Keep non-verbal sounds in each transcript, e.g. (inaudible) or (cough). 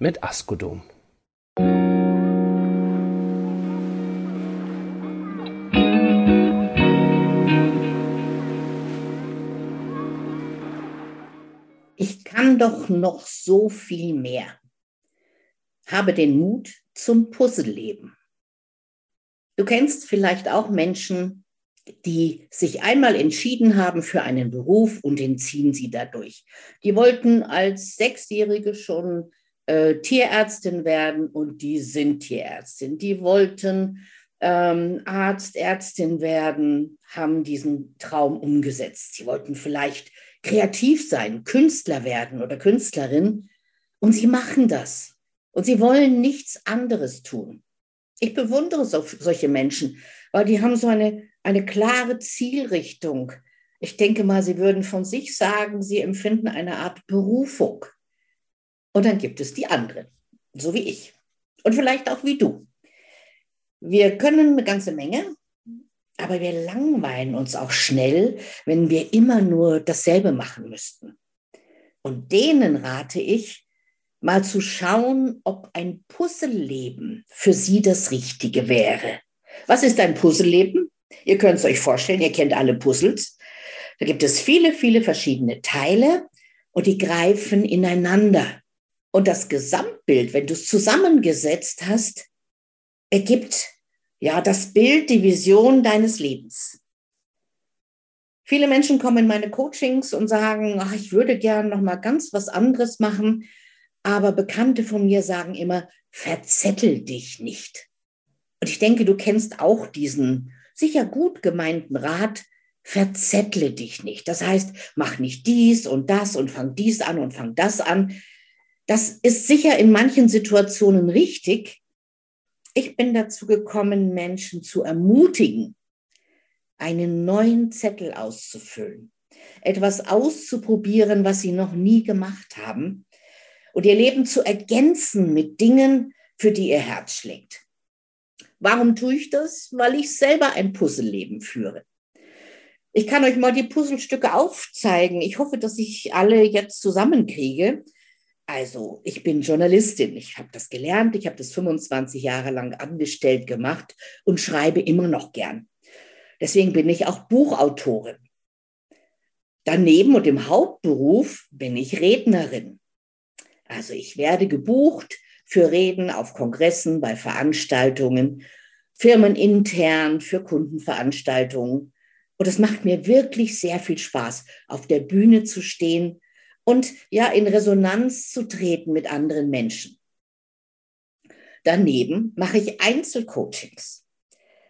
mit Askodom. Ich kann doch noch so viel mehr. Habe den Mut zum Puzzleleben. Du kennst vielleicht auch Menschen, die sich einmal entschieden haben für einen Beruf und den ziehen sie dadurch. Die wollten als Sechsjährige schon äh, Tierärztin werden und die sind Tierärztin. Die wollten ähm, Arzt, Ärztin werden, haben diesen Traum umgesetzt. Sie wollten vielleicht kreativ sein, Künstler werden oder Künstlerin und sie machen das. Und sie wollen nichts anderes tun. Ich bewundere so, solche Menschen, weil die haben so eine, eine klare Zielrichtung. Ich denke mal, sie würden von sich sagen, sie empfinden eine Art Berufung. Und dann gibt es die anderen, so wie ich. Und vielleicht auch wie du. Wir können eine ganze Menge, aber wir langweilen uns auch schnell, wenn wir immer nur dasselbe machen müssten. Und denen rate ich, mal zu schauen, ob ein Puzzleleben für sie das Richtige wäre. Was ist ein Puzzleleben? Ihr könnt es euch vorstellen, ihr kennt alle Puzzles. Da gibt es viele, viele verschiedene Teile und die greifen ineinander. Und das Gesamtbild, wenn du es zusammengesetzt hast, ergibt ja das Bild, die Vision deines Lebens. Viele Menschen kommen in meine Coachings und sagen, ach, ich würde gern noch mal ganz was anderes machen. Aber Bekannte von mir sagen immer, verzettel dich nicht. Und ich denke, du kennst auch diesen sicher gut gemeinten Rat, verzettle dich nicht. Das heißt, mach nicht dies und das und fang dies an und fang das an. Das ist sicher in manchen Situationen richtig. Ich bin dazu gekommen, Menschen zu ermutigen, einen neuen Zettel auszufüllen, etwas auszuprobieren, was sie noch nie gemacht haben und ihr Leben zu ergänzen mit Dingen, für die ihr Herz schlägt. Warum tue ich das? Weil ich selber ein Puzzleleben führe. Ich kann euch mal die Puzzlestücke aufzeigen. Ich hoffe, dass ich alle jetzt zusammenkriege. Also, ich bin Journalistin. Ich habe das gelernt. Ich habe das 25 Jahre lang angestellt gemacht und schreibe immer noch gern. Deswegen bin ich auch Buchautorin. Daneben und im Hauptberuf bin ich Rednerin. Also ich werde gebucht für Reden auf Kongressen, bei Veranstaltungen, firmenintern, für Kundenveranstaltungen. Und es macht mir wirklich sehr viel Spaß, auf der Bühne zu stehen und ja in Resonanz zu treten mit anderen Menschen. Daneben mache ich Einzelcoachings.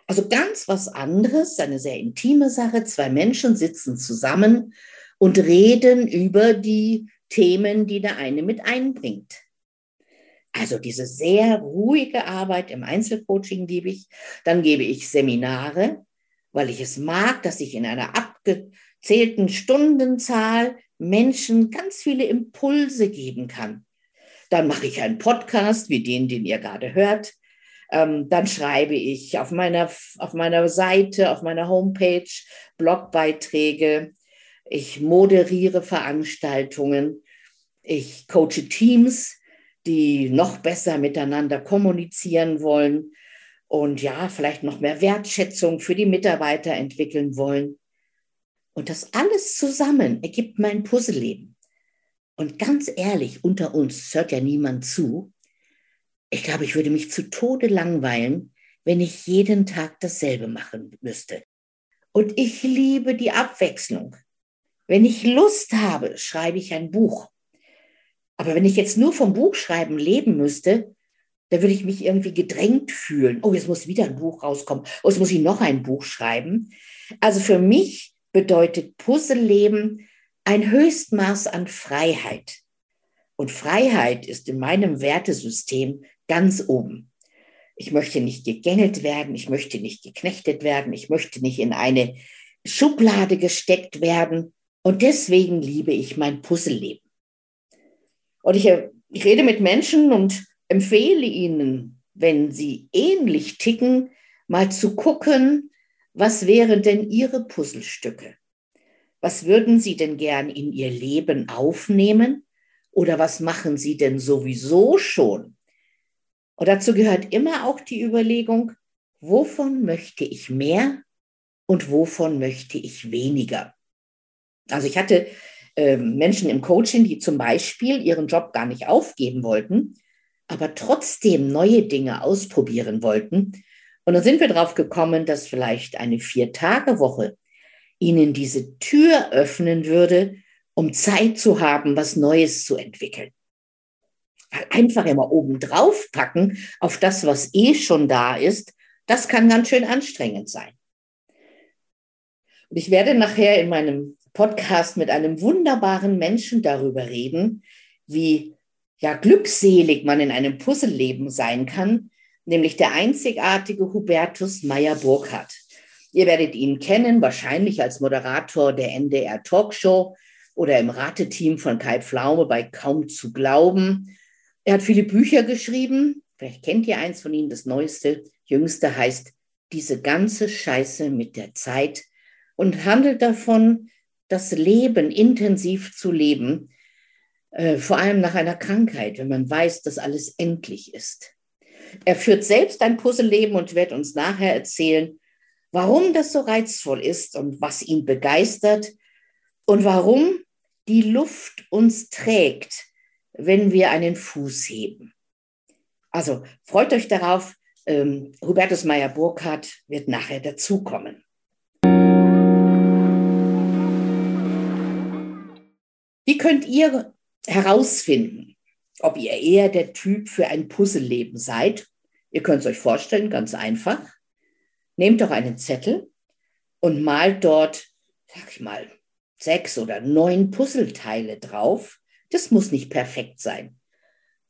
Also ganz was anderes, eine sehr intime Sache. Zwei Menschen sitzen zusammen und reden über die Themen, die der eine mit einbringt. Also diese sehr ruhige Arbeit im Einzelcoaching liebe ich. Dann gebe ich Seminare, weil ich es mag, dass ich in einer abgezählten Stundenzahl Menschen ganz viele Impulse geben kann. Dann mache ich einen Podcast wie den, den ihr gerade hört. Ähm, dann schreibe ich auf meiner, auf meiner Seite, auf meiner Homepage Blogbeiträge. Ich moderiere Veranstaltungen. Ich coache Teams, die noch besser miteinander kommunizieren wollen und ja, vielleicht noch mehr Wertschätzung für die Mitarbeiter entwickeln wollen. Und das alles zusammen ergibt mein Puzzleleben. Und ganz ehrlich, unter uns hört ja niemand zu. Ich glaube, ich würde mich zu Tode langweilen, wenn ich jeden Tag dasselbe machen müsste. Und ich liebe die Abwechslung. Wenn ich Lust habe, schreibe ich ein Buch. Aber wenn ich jetzt nur vom Buchschreiben leben müsste, dann würde ich mich irgendwie gedrängt fühlen. Oh, jetzt muss wieder ein Buch rauskommen. Oh, jetzt muss ich noch ein Buch schreiben. Also für mich bedeutet Puzzleleben ein Höchstmaß an Freiheit. Und Freiheit ist in meinem Wertesystem ganz oben. Ich möchte nicht gegängelt werden, ich möchte nicht geknechtet werden, ich möchte nicht in eine Schublade gesteckt werden. Und deswegen liebe ich mein Puzzleleben. Und ich, ich rede mit Menschen und empfehle ihnen, wenn sie ähnlich ticken, mal zu gucken, was wären denn ihre Puzzlestücke? Was würden sie denn gern in ihr Leben aufnehmen? Oder was machen sie denn sowieso schon? Und dazu gehört immer auch die Überlegung, wovon möchte ich mehr und wovon möchte ich weniger? Also ich hatte äh, Menschen im Coaching, die zum Beispiel ihren Job gar nicht aufgeben wollten, aber trotzdem neue Dinge ausprobieren wollten. Und dann sind wir drauf gekommen, dass vielleicht eine Vier-Tage-Woche ihnen diese Tür öffnen würde, um Zeit zu haben, was Neues zu entwickeln. Einfach immer oben drauf packen auf das, was eh schon da ist, das kann ganz schön anstrengend sein. Und ich werde nachher in meinem Podcast mit einem wunderbaren Menschen darüber reden, wie ja glückselig man in einem Puzzleleben sein kann, nämlich der einzigartige Hubertus Meyer-Burkhardt. Ihr werdet ihn kennen, wahrscheinlich als Moderator der NDR Talkshow oder im Rateteam von Kai Pflaume bei Kaum zu glauben. Er hat viele Bücher geschrieben. Vielleicht kennt ihr eins von ihnen. Das neueste, jüngste heißt Diese ganze Scheiße mit der Zeit und handelt davon, das Leben intensiv zu leben, äh, vor allem nach einer Krankheit, wenn man weiß, dass alles endlich ist. Er führt selbst ein Puzzleleben und wird uns nachher erzählen, warum das so reizvoll ist und was ihn begeistert und warum die Luft uns trägt, wenn wir einen Fuß heben. Also freut euch darauf, ähm, Hubertus Meyer-Burkhardt wird nachher dazukommen. Wie könnt ihr herausfinden, ob ihr eher der Typ für ein Puzzleleben seid? Ihr könnt es euch vorstellen, ganz einfach. Nehmt doch einen Zettel und malt dort, sag ich mal, sechs oder neun Puzzleteile drauf. Das muss nicht perfekt sein.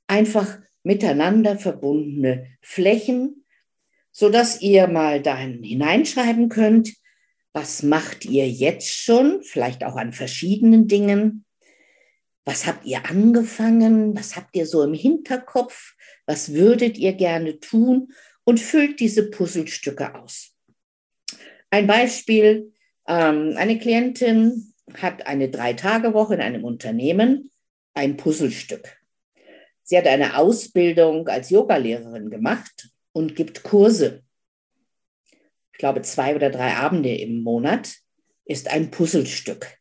Einfach miteinander verbundene Flächen, sodass ihr mal dahin hineinschreiben könnt, was macht ihr jetzt schon, vielleicht auch an verschiedenen Dingen, was habt ihr angefangen? Was habt ihr so im Hinterkopf? Was würdet ihr gerne tun? Und füllt diese Puzzlestücke aus. Ein Beispiel, ähm, eine Klientin hat eine Drei-Tage-Woche in einem Unternehmen, ein Puzzlestück. Sie hat eine Ausbildung als Yogalehrerin gemacht und gibt Kurse. Ich glaube, zwei oder drei Abende im Monat ist ein Puzzlestück.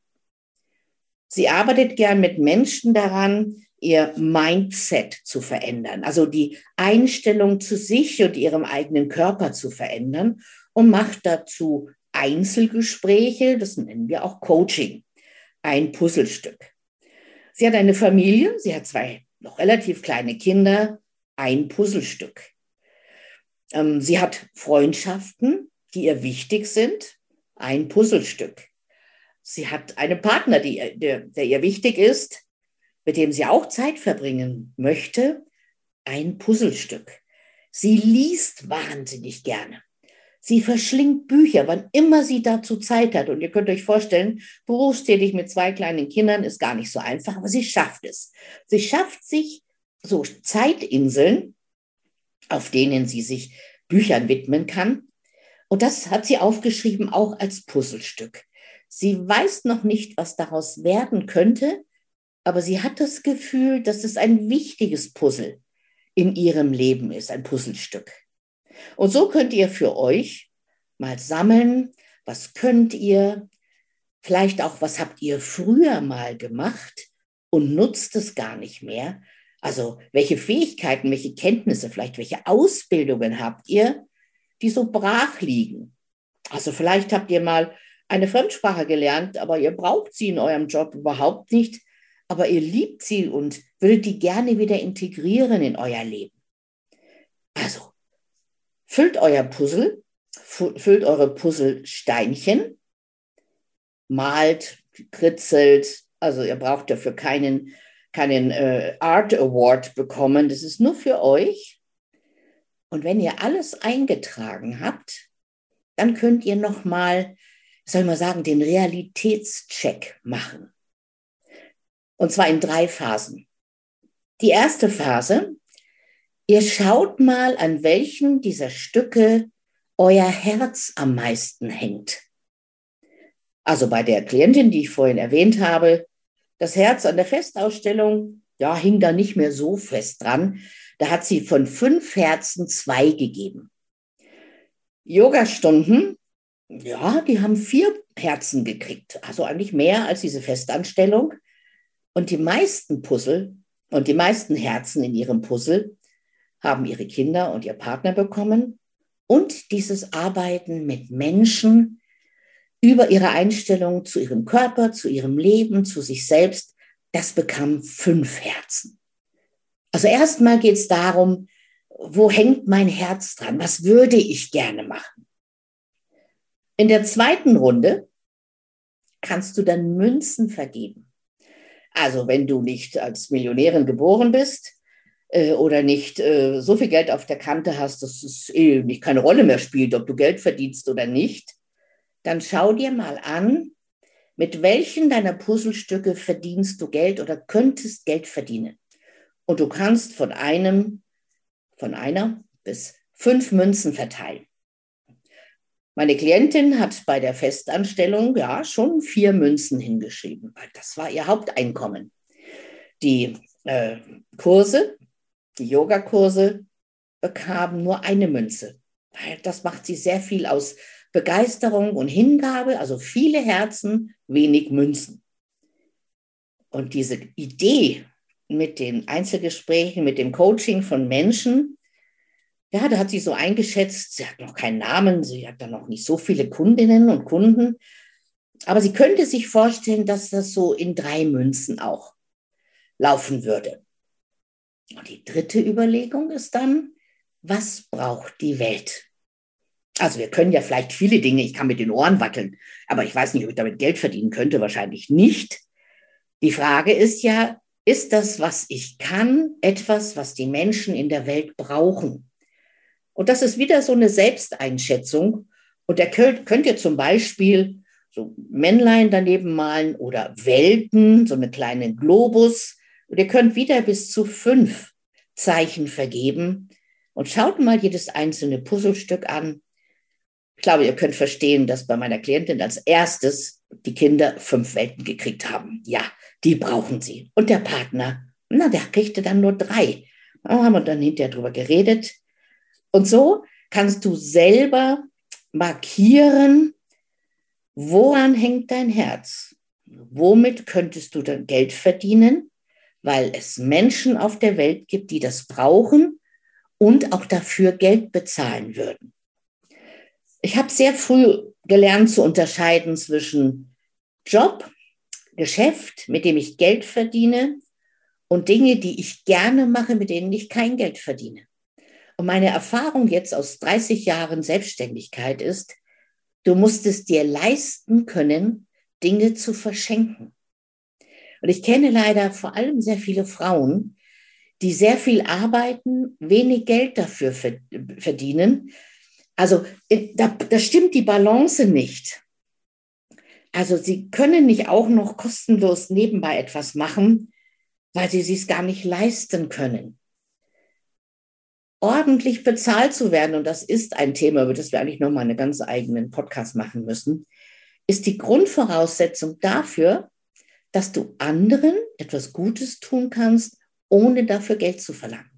Sie arbeitet gern mit Menschen daran, ihr Mindset zu verändern, also die Einstellung zu sich und ihrem eigenen Körper zu verändern und macht dazu Einzelgespräche, das nennen wir auch Coaching, ein Puzzlestück. Sie hat eine Familie, sie hat zwei noch relativ kleine Kinder, ein Puzzlestück. Ähm, sie hat Freundschaften, die ihr wichtig sind, ein Puzzlestück. Sie hat einen Partner, die, der, der ihr wichtig ist, mit dem sie auch Zeit verbringen möchte, ein Puzzlestück. Sie liest wahnsinnig gerne. Sie verschlingt Bücher, wann immer sie dazu Zeit hat. Und ihr könnt euch vorstellen, berufstätig mit zwei kleinen Kindern ist gar nicht so einfach, aber sie schafft es. Sie schafft sich so Zeitinseln, auf denen sie sich Büchern widmen kann. Und das hat sie aufgeschrieben auch als Puzzlestück. Sie weiß noch nicht, was daraus werden könnte, aber sie hat das Gefühl, dass es ein wichtiges Puzzle in ihrem Leben ist, ein Puzzlestück. Und so könnt ihr für euch mal sammeln, was könnt ihr, vielleicht auch, was habt ihr früher mal gemacht und nutzt es gar nicht mehr. Also welche Fähigkeiten, welche Kenntnisse, vielleicht welche Ausbildungen habt ihr, die so brach liegen. Also vielleicht habt ihr mal eine Fremdsprache gelernt, aber ihr braucht sie in eurem Job überhaupt nicht, aber ihr liebt sie und würdet die gerne wieder integrieren in euer Leben. Also, füllt euer Puzzle, füllt eure Puzzlesteinchen, malt, kritzelt, also ihr braucht dafür keinen, keinen äh, Art Award bekommen. Das ist nur für euch. Und wenn ihr alles eingetragen habt, dann könnt ihr noch mal, soll mal sagen, den Realitätscheck machen. Und zwar in drei Phasen. Die erste Phase, ihr schaut mal, an welchen dieser Stücke euer Herz am meisten hängt. Also bei der Klientin, die ich vorhin erwähnt habe, das Herz an der Festausstellung, ja, hing da nicht mehr so fest dran. Da hat sie von fünf Herzen zwei gegeben. Yogastunden, ja, die haben vier Herzen gekriegt, also eigentlich mehr als diese Festanstellung. Und die meisten Puzzle und die meisten Herzen in ihrem Puzzle haben ihre Kinder und ihr Partner bekommen und dieses Arbeiten mit Menschen über ihre Einstellung zu ihrem Körper, zu ihrem Leben, zu sich selbst, das bekam fünf Herzen. Also erstmal geht es darum, wo hängt mein Herz dran? Was würde ich gerne machen? In der zweiten Runde kannst du dann Münzen vergeben. Also wenn du nicht als Millionärin geboren bist äh, oder nicht äh, so viel Geld auf der Kante hast, dass es eh nicht keine Rolle mehr spielt, ob du Geld verdienst oder nicht, dann schau dir mal an, mit welchen deiner Puzzlestücke verdienst du Geld oder könntest Geld verdienen. Und du kannst von einem, von einer bis fünf Münzen verteilen. Meine Klientin hat bei der Festanstellung ja schon vier Münzen hingeschrieben, weil das war ihr Haupteinkommen. Die äh, Kurse, die Yogakurse bekamen nur eine Münze. Das macht sie sehr viel aus Begeisterung und Hingabe, also viele Herzen, wenig Münzen. Und diese Idee mit den Einzelgesprächen, mit dem Coaching von Menschen, ja, da hat sie so eingeschätzt, sie hat noch keinen Namen, sie hat da noch nicht so viele Kundinnen und Kunden, aber sie könnte sich vorstellen, dass das so in drei Münzen auch laufen würde. Und die dritte Überlegung ist dann, was braucht die Welt? Also wir können ja vielleicht viele Dinge, ich kann mit den Ohren wackeln, aber ich weiß nicht, ob ich damit Geld verdienen könnte, wahrscheinlich nicht. Die Frage ist ja, ist das, was ich kann, etwas, was die Menschen in der Welt brauchen? Und das ist wieder so eine Selbsteinschätzung. Und da könnt, könnt ihr zum Beispiel so Männlein daneben malen oder Welten, so eine kleine Globus. Und ihr könnt wieder bis zu fünf Zeichen vergeben. Und schaut mal jedes einzelne Puzzlestück an. Ich glaube, ihr könnt verstehen, dass bei meiner Klientin als erstes die Kinder fünf Welten gekriegt haben. Ja, die brauchen sie. Und der Partner, na, der kriegte dann nur drei. Da haben wir dann hinterher drüber geredet. Und so kannst du selber markieren, woran hängt dein Herz? Womit könntest du dann Geld verdienen? Weil es Menschen auf der Welt gibt, die das brauchen und auch dafür Geld bezahlen würden. Ich habe sehr früh gelernt zu unterscheiden zwischen Job, Geschäft, mit dem ich Geld verdiene, und Dinge, die ich gerne mache, mit denen ich kein Geld verdiene. Und meine Erfahrung jetzt aus 30 Jahren Selbstständigkeit ist, du musst es dir leisten können, Dinge zu verschenken. Und ich kenne leider vor allem sehr viele Frauen, die sehr viel arbeiten, wenig Geld dafür verdienen. Also äh, da, da stimmt die Balance nicht. Also sie können nicht auch noch kostenlos nebenbei etwas machen, weil sie es gar nicht leisten können ordentlich bezahlt zu werden, und das ist ein Thema, über das wir eigentlich nochmal einen ganz eigenen Podcast machen müssen, ist die Grundvoraussetzung dafür, dass du anderen etwas Gutes tun kannst, ohne dafür Geld zu verlangen.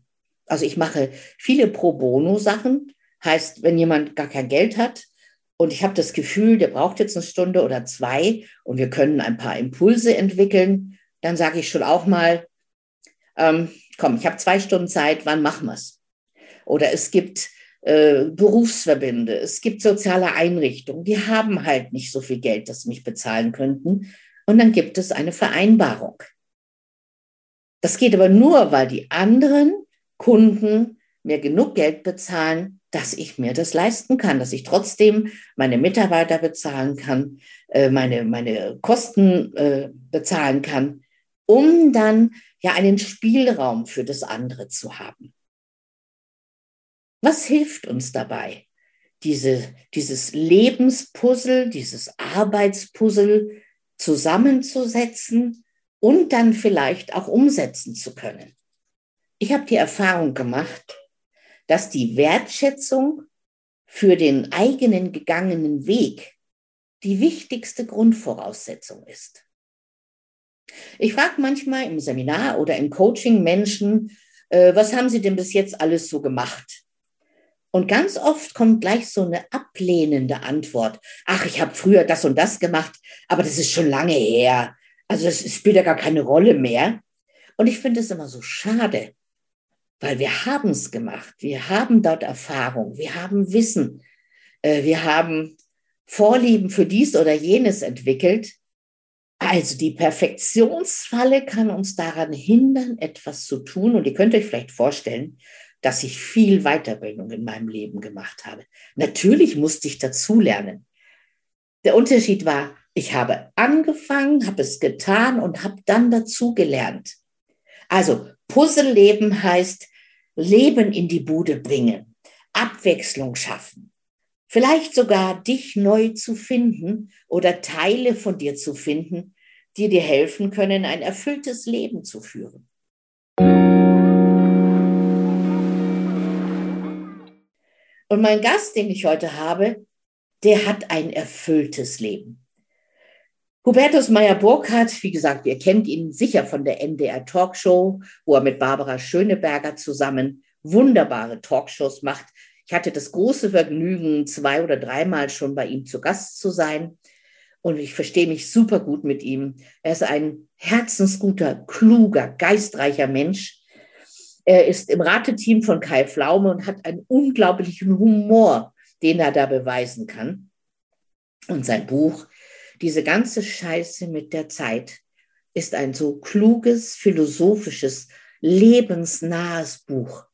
Also ich mache viele Pro Bono-Sachen, heißt, wenn jemand gar kein Geld hat und ich habe das Gefühl, der braucht jetzt eine Stunde oder zwei und wir können ein paar Impulse entwickeln, dann sage ich schon auch mal, ähm, komm, ich habe zwei Stunden Zeit, wann machen wir es? Oder es gibt äh, Berufsverbände, es gibt soziale Einrichtungen, die haben halt nicht so viel Geld, dass sie mich bezahlen könnten. Und dann gibt es eine Vereinbarung. Das geht aber nur, weil die anderen Kunden mir genug Geld bezahlen, dass ich mir das leisten kann, dass ich trotzdem meine Mitarbeiter bezahlen kann, äh, meine, meine Kosten äh, bezahlen kann um dann ja einen Spielraum für das andere zu haben. Was hilft uns dabei? Diese, dieses Lebenspuzzle, dieses Arbeitspuzzle zusammenzusetzen und dann vielleicht auch umsetzen zu können. Ich habe die Erfahrung gemacht, dass die Wertschätzung für den eigenen gegangenen Weg die wichtigste Grundvoraussetzung ist. Ich frage manchmal im Seminar oder im Coaching Menschen, äh, was haben sie denn bis jetzt alles so gemacht? Und ganz oft kommt gleich so eine ablehnende Antwort. Ach, ich habe früher das und das gemacht, aber das ist schon lange her. Also es spielt ja gar keine Rolle mehr. Und ich finde es immer so schade, weil wir haben es gemacht. Wir haben dort Erfahrung, wir haben Wissen, äh, wir haben Vorlieben für dies oder jenes entwickelt. Also die Perfektionsfalle kann uns daran hindern, etwas zu tun. Und ihr könnt euch vielleicht vorstellen, dass ich viel Weiterbildung in meinem Leben gemacht habe. Natürlich musste ich dazulernen. Der Unterschied war, ich habe angefangen, habe es getan und habe dann dazugelernt. Also Puzzleleben heißt Leben in die Bude bringen, Abwechslung schaffen, vielleicht sogar dich neu zu finden oder Teile von dir zu finden, die dir helfen können, ein erfülltes Leben zu führen. Und mein Gast, den ich heute habe, der hat ein erfülltes Leben. Hubertus Meyer-Burkhardt, wie gesagt, ihr kennt ihn sicher von der NDR Talkshow, wo er mit Barbara Schöneberger zusammen wunderbare Talkshows macht. Ich hatte das große Vergnügen, zwei oder dreimal schon bei ihm zu Gast zu sein. Und ich verstehe mich super gut mit ihm. Er ist ein herzensguter, kluger, geistreicher Mensch, er ist im Rateteam von Kai Flaume und hat einen unglaublichen Humor, den er da beweisen kann. Und sein Buch, diese ganze Scheiße mit der Zeit, ist ein so kluges, philosophisches, lebensnahes Buch,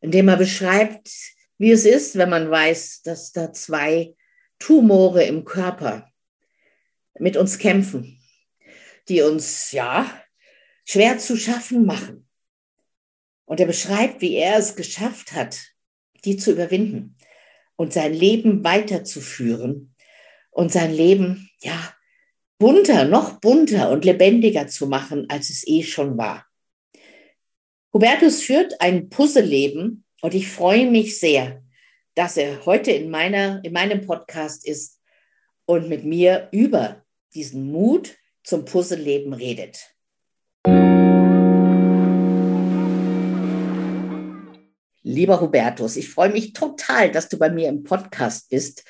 in dem er beschreibt, wie es ist, wenn man weiß, dass da zwei Tumore im Körper mit uns kämpfen, die uns ja schwer zu schaffen machen. Und er beschreibt, wie er es geschafft hat, die zu überwinden und sein Leben weiterzuführen und sein Leben, ja, bunter, noch bunter und lebendiger zu machen, als es eh schon war. Hubertus führt ein Puzzleleben und ich freue mich sehr, dass er heute in, meiner, in meinem Podcast ist und mit mir über diesen Mut zum Puzzleleben redet. Lieber Hubertus, ich freue mich total, dass du bei mir im Podcast bist.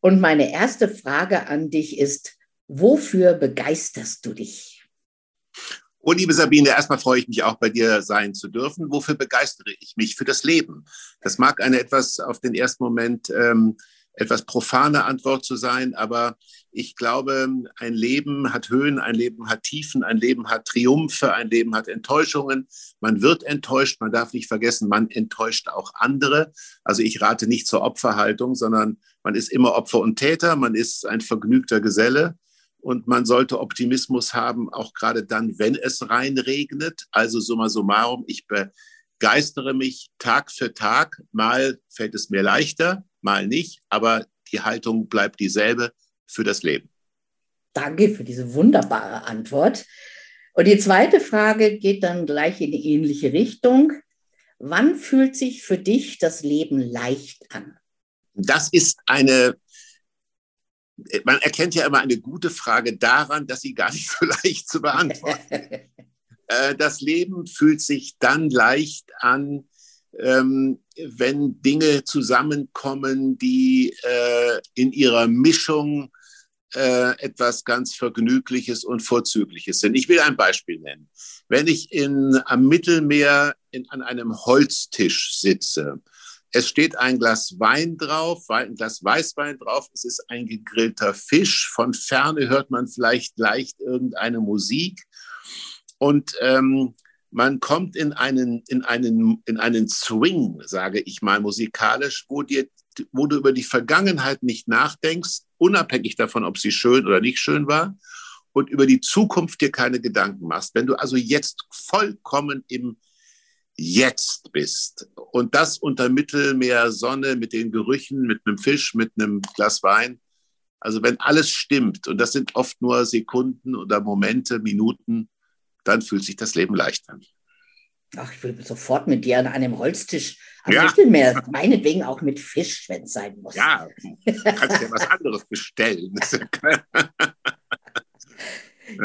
Und meine erste Frage an dich ist, wofür begeisterst du dich? Oh, liebe Sabine, erstmal freue ich mich auch bei dir sein zu dürfen. Wofür begeistere ich mich? Für das Leben. Das mag eine etwas auf den ersten Moment ähm, etwas profane Antwort zu sein, aber ich glaube, ein Leben hat Höhen, ein Leben hat Tiefen, ein Leben hat Triumphe, ein Leben hat Enttäuschungen. Man wird enttäuscht, man darf nicht vergessen, man enttäuscht auch andere. Also ich rate nicht zur Opferhaltung, sondern man ist immer Opfer und Täter, man ist ein vergnügter Geselle und man sollte Optimismus haben, auch gerade dann, wenn es reinregnet. Also summa summarum, ich begeistere mich Tag für Tag. Mal fällt es mir leichter, mal nicht, aber die Haltung bleibt dieselbe für das Leben. Danke für diese wunderbare Antwort. Und die zweite Frage geht dann gleich in die ähnliche Richtung. Wann fühlt sich für dich das Leben leicht an? Das ist eine, man erkennt ja immer eine gute Frage daran, dass sie gar nicht so (laughs) leicht zu beantworten ist. (laughs) Äh, das Leben fühlt sich dann leicht an, ähm, wenn Dinge zusammenkommen, die äh, in ihrer Mischung äh, etwas ganz Vergnügliches und Vorzügliches sind. Ich will ein Beispiel nennen. Wenn ich in, am Mittelmeer in, an einem Holztisch sitze, es steht ein Glas Wein drauf, ein Glas Weißwein drauf, es ist ein gegrillter Fisch, von ferne hört man vielleicht leicht irgendeine Musik und ähm, man kommt in einen, in einen, in einen Swing, sage ich mal, musikalisch, wo, dir, wo du über die Vergangenheit nicht nachdenkst, unabhängig davon, ob sie schön oder nicht schön war. und über die Zukunft dir keine Gedanken machst, wenn du also jetzt vollkommen im Jetzt bist und das unter Mittelmeer Sonne mit den Gerüchen, mit einem Fisch, mit einem Glas Wein, also wenn alles stimmt und das sind oft nur Sekunden oder Momente, Minuten, dann fühlt sich das Leben leicht an. Ach, ich will sofort mit dir an einem Holztisch am Ja. Mittelmeer, meinetwegen auch mit Fisch, wenn es sein muss. Ja, kannst ja was anderes bestellen. (laughs)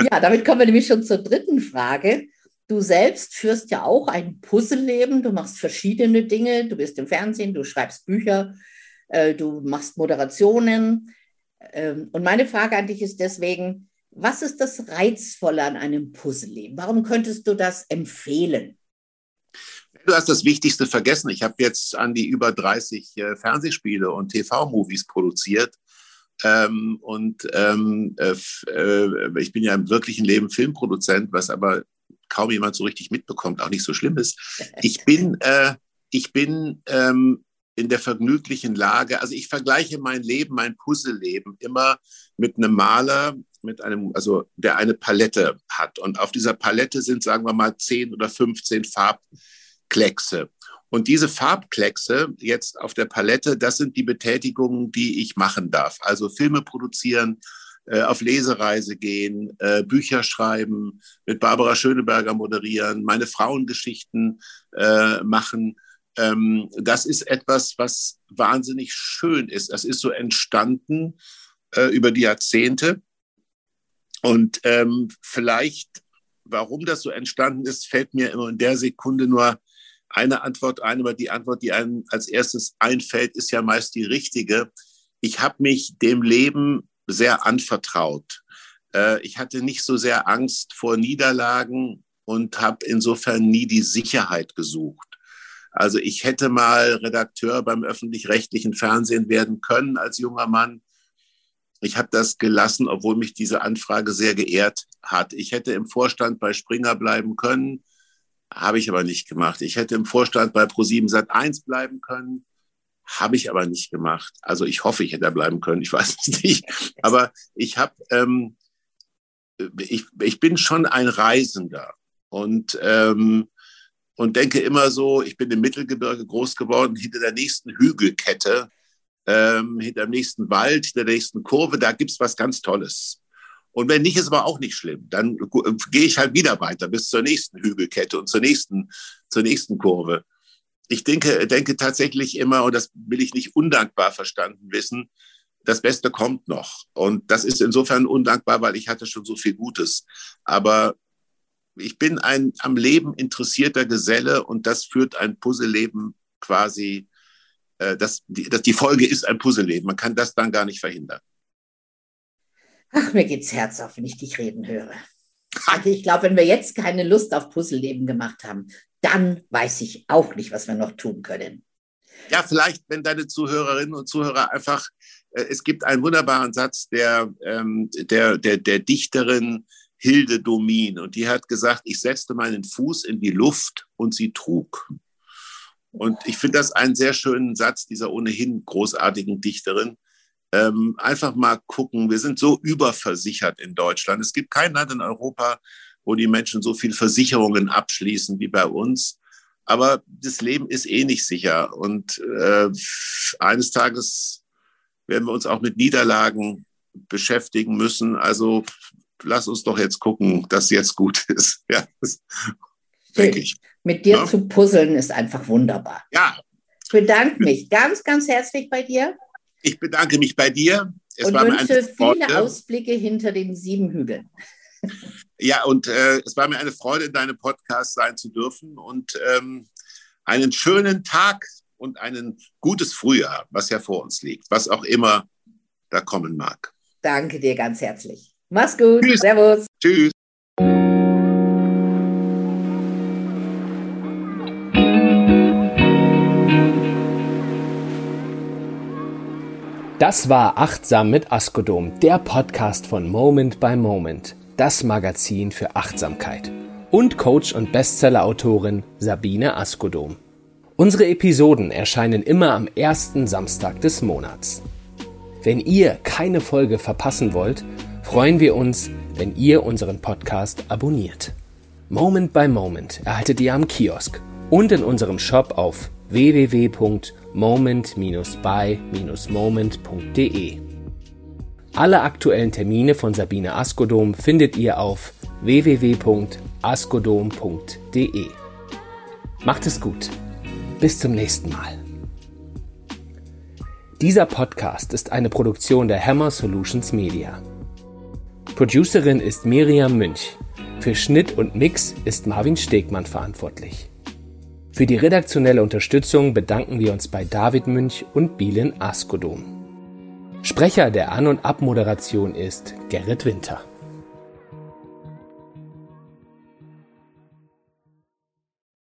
Ja, damit kommen wir nämlich schon zur dritten Frage. Du selbst führst ja auch ein Puzzleleben. Du machst verschiedene Dinge. Du bist im Fernsehen, du schreibst Bücher, äh, du machst Moderationen. Ähm, und meine Frage an dich ist deswegen, was ist das Reizvolle an einem Puzzleleben? Warum könntest du das empfehlen? Du hast das Wichtigste vergessen. Ich habe jetzt an die über 30 äh, Fernsehspiele und TV-Movies produziert. Ähm, und ähm, äh, äh, ich bin ja im wirklichen Leben Filmproduzent, was aber kaum jemand so richtig mitbekommt, auch nicht so schlimm ist. Ich bin, (laughs) äh, ich bin ähm, in der vergnüglichen Lage, also ich vergleiche mein Leben, mein Puzzleleben immer mit einem Maler, mit einem, also der eine Palette hat. Und auf dieser Palette sind, sagen wir mal, 10 oder 15 Farbkleckse. Und diese Farbkleckse jetzt auf der Palette, das sind die Betätigungen, die ich machen darf. Also Filme produzieren, äh, auf Lesereise gehen, äh, Bücher schreiben, mit Barbara Schöneberger moderieren, meine Frauengeschichten äh, machen. Ähm, das ist etwas, was wahnsinnig schön ist. Das ist so entstanden über die Jahrzehnte. Und ähm, vielleicht, warum das so entstanden ist, fällt mir immer in der Sekunde nur eine Antwort ein, aber die Antwort, die einem als erstes einfällt, ist ja meist die richtige. Ich habe mich dem Leben sehr anvertraut. Äh, ich hatte nicht so sehr Angst vor Niederlagen und habe insofern nie die Sicherheit gesucht. Also ich hätte mal Redakteur beim öffentlich-rechtlichen Fernsehen werden können als junger Mann. Ich habe das gelassen, obwohl mich diese Anfrage sehr geehrt hat. Ich hätte im Vorstand bei Springer bleiben können, habe ich aber nicht gemacht. Ich hätte im Vorstand bei Pro7 Sat1 bleiben können, habe ich aber nicht gemacht. Also ich hoffe, ich hätte da bleiben können, ich weiß es nicht. Aber ich habe, ähm, ich, ich bin schon ein Reisender und ähm, und denke immer so, ich bin im Mittelgebirge groß geworden, hinter der nächsten Hügelkette, ähm, hinter dem nächsten Wald, der nächsten Kurve, da gibt's was ganz Tolles. Und wenn nicht, ist aber auch nicht schlimm. Dann gu- gehe ich halt wieder weiter bis zur nächsten Hügelkette und zur nächsten, zur nächsten Kurve. Ich denke, denke tatsächlich immer, und das will ich nicht undankbar verstanden wissen, das Beste kommt noch. Und das ist insofern undankbar, weil ich hatte schon so viel Gutes. Aber ich bin ein am Leben interessierter Geselle und das führt ein Puzzleleben quasi, äh, das, die, das, die Folge ist ein Puzzleleben. Man kann das dann gar nicht verhindern. Ach, mir geht's Herz auf, wenn ich dich reden höre. Also ich glaube, wenn wir jetzt keine Lust auf Puzzleleben gemacht haben, dann weiß ich auch nicht, was wir noch tun können. Ja, vielleicht, wenn deine Zuhörerinnen und Zuhörer einfach, äh, es gibt einen wunderbaren Satz der, ähm, der, der, der Dichterin Hilde Domin und die hat gesagt, ich setzte meinen Fuß in die Luft und sie trug. Und ich finde das einen sehr schönen Satz dieser ohnehin großartigen Dichterin. Ähm, einfach mal gucken, wir sind so überversichert in Deutschland. Es gibt kein Land in Europa, wo die Menschen so viel Versicherungen abschließen wie bei uns. Aber das Leben ist eh nicht sicher. Und äh, eines Tages werden wir uns auch mit Niederlagen beschäftigen müssen. Also lass uns doch jetzt gucken, dass jetzt gut ist. (laughs) Ja, denke ich. Mit dir Ja. zu puzzeln ist einfach wunderbar. Ja, Ich bedanke mich ganz, ganz herzlich bei dir ich bedanke mich bei dir. Es und war wünsche viele Freude. Ausblicke hinter den sieben Hügeln. (laughs) Ja, und äh, es war mir eine Freude, in deinem Podcast sein zu dürfen und ähm, einen schönen Tag und ein gutes Frühjahr, was ja vor uns liegt, was auch immer da kommen mag. Danke dir ganz herzlich. Mach's gut. Tschüss. Servus. Tschüss. Das war Achtsam mit Askodom, der Podcast von Moment by Moment, das Magazin für Achtsamkeit. Und Coach und Bestsellerautorin Sabine Askodom. Unsere Episoden erscheinen immer am ersten Samstag des Monats. Wenn ihr keine Folge verpassen wollt, freuen wir uns, wenn ihr unseren Podcast abonniert. Moment by Moment erhaltet ihr am Kiosk und in unserem Shop auf www.moment-by-moment.de. Alle aktuellen Termine von Sabine Askodom findet ihr auf www.askodom.de. Macht es gut. Bis zum nächsten Mal. Dieser Podcast ist eine Produktion der Hammer Solutions Media. Producerin ist Miriam Münch. Für Schnitt und Mix ist Marvin Stegmann verantwortlich. Für die redaktionelle Unterstützung bedanken wir uns bei David Münch und Bielen Askodom. Sprecher der An- und Abmoderation ist Gerrit Winter.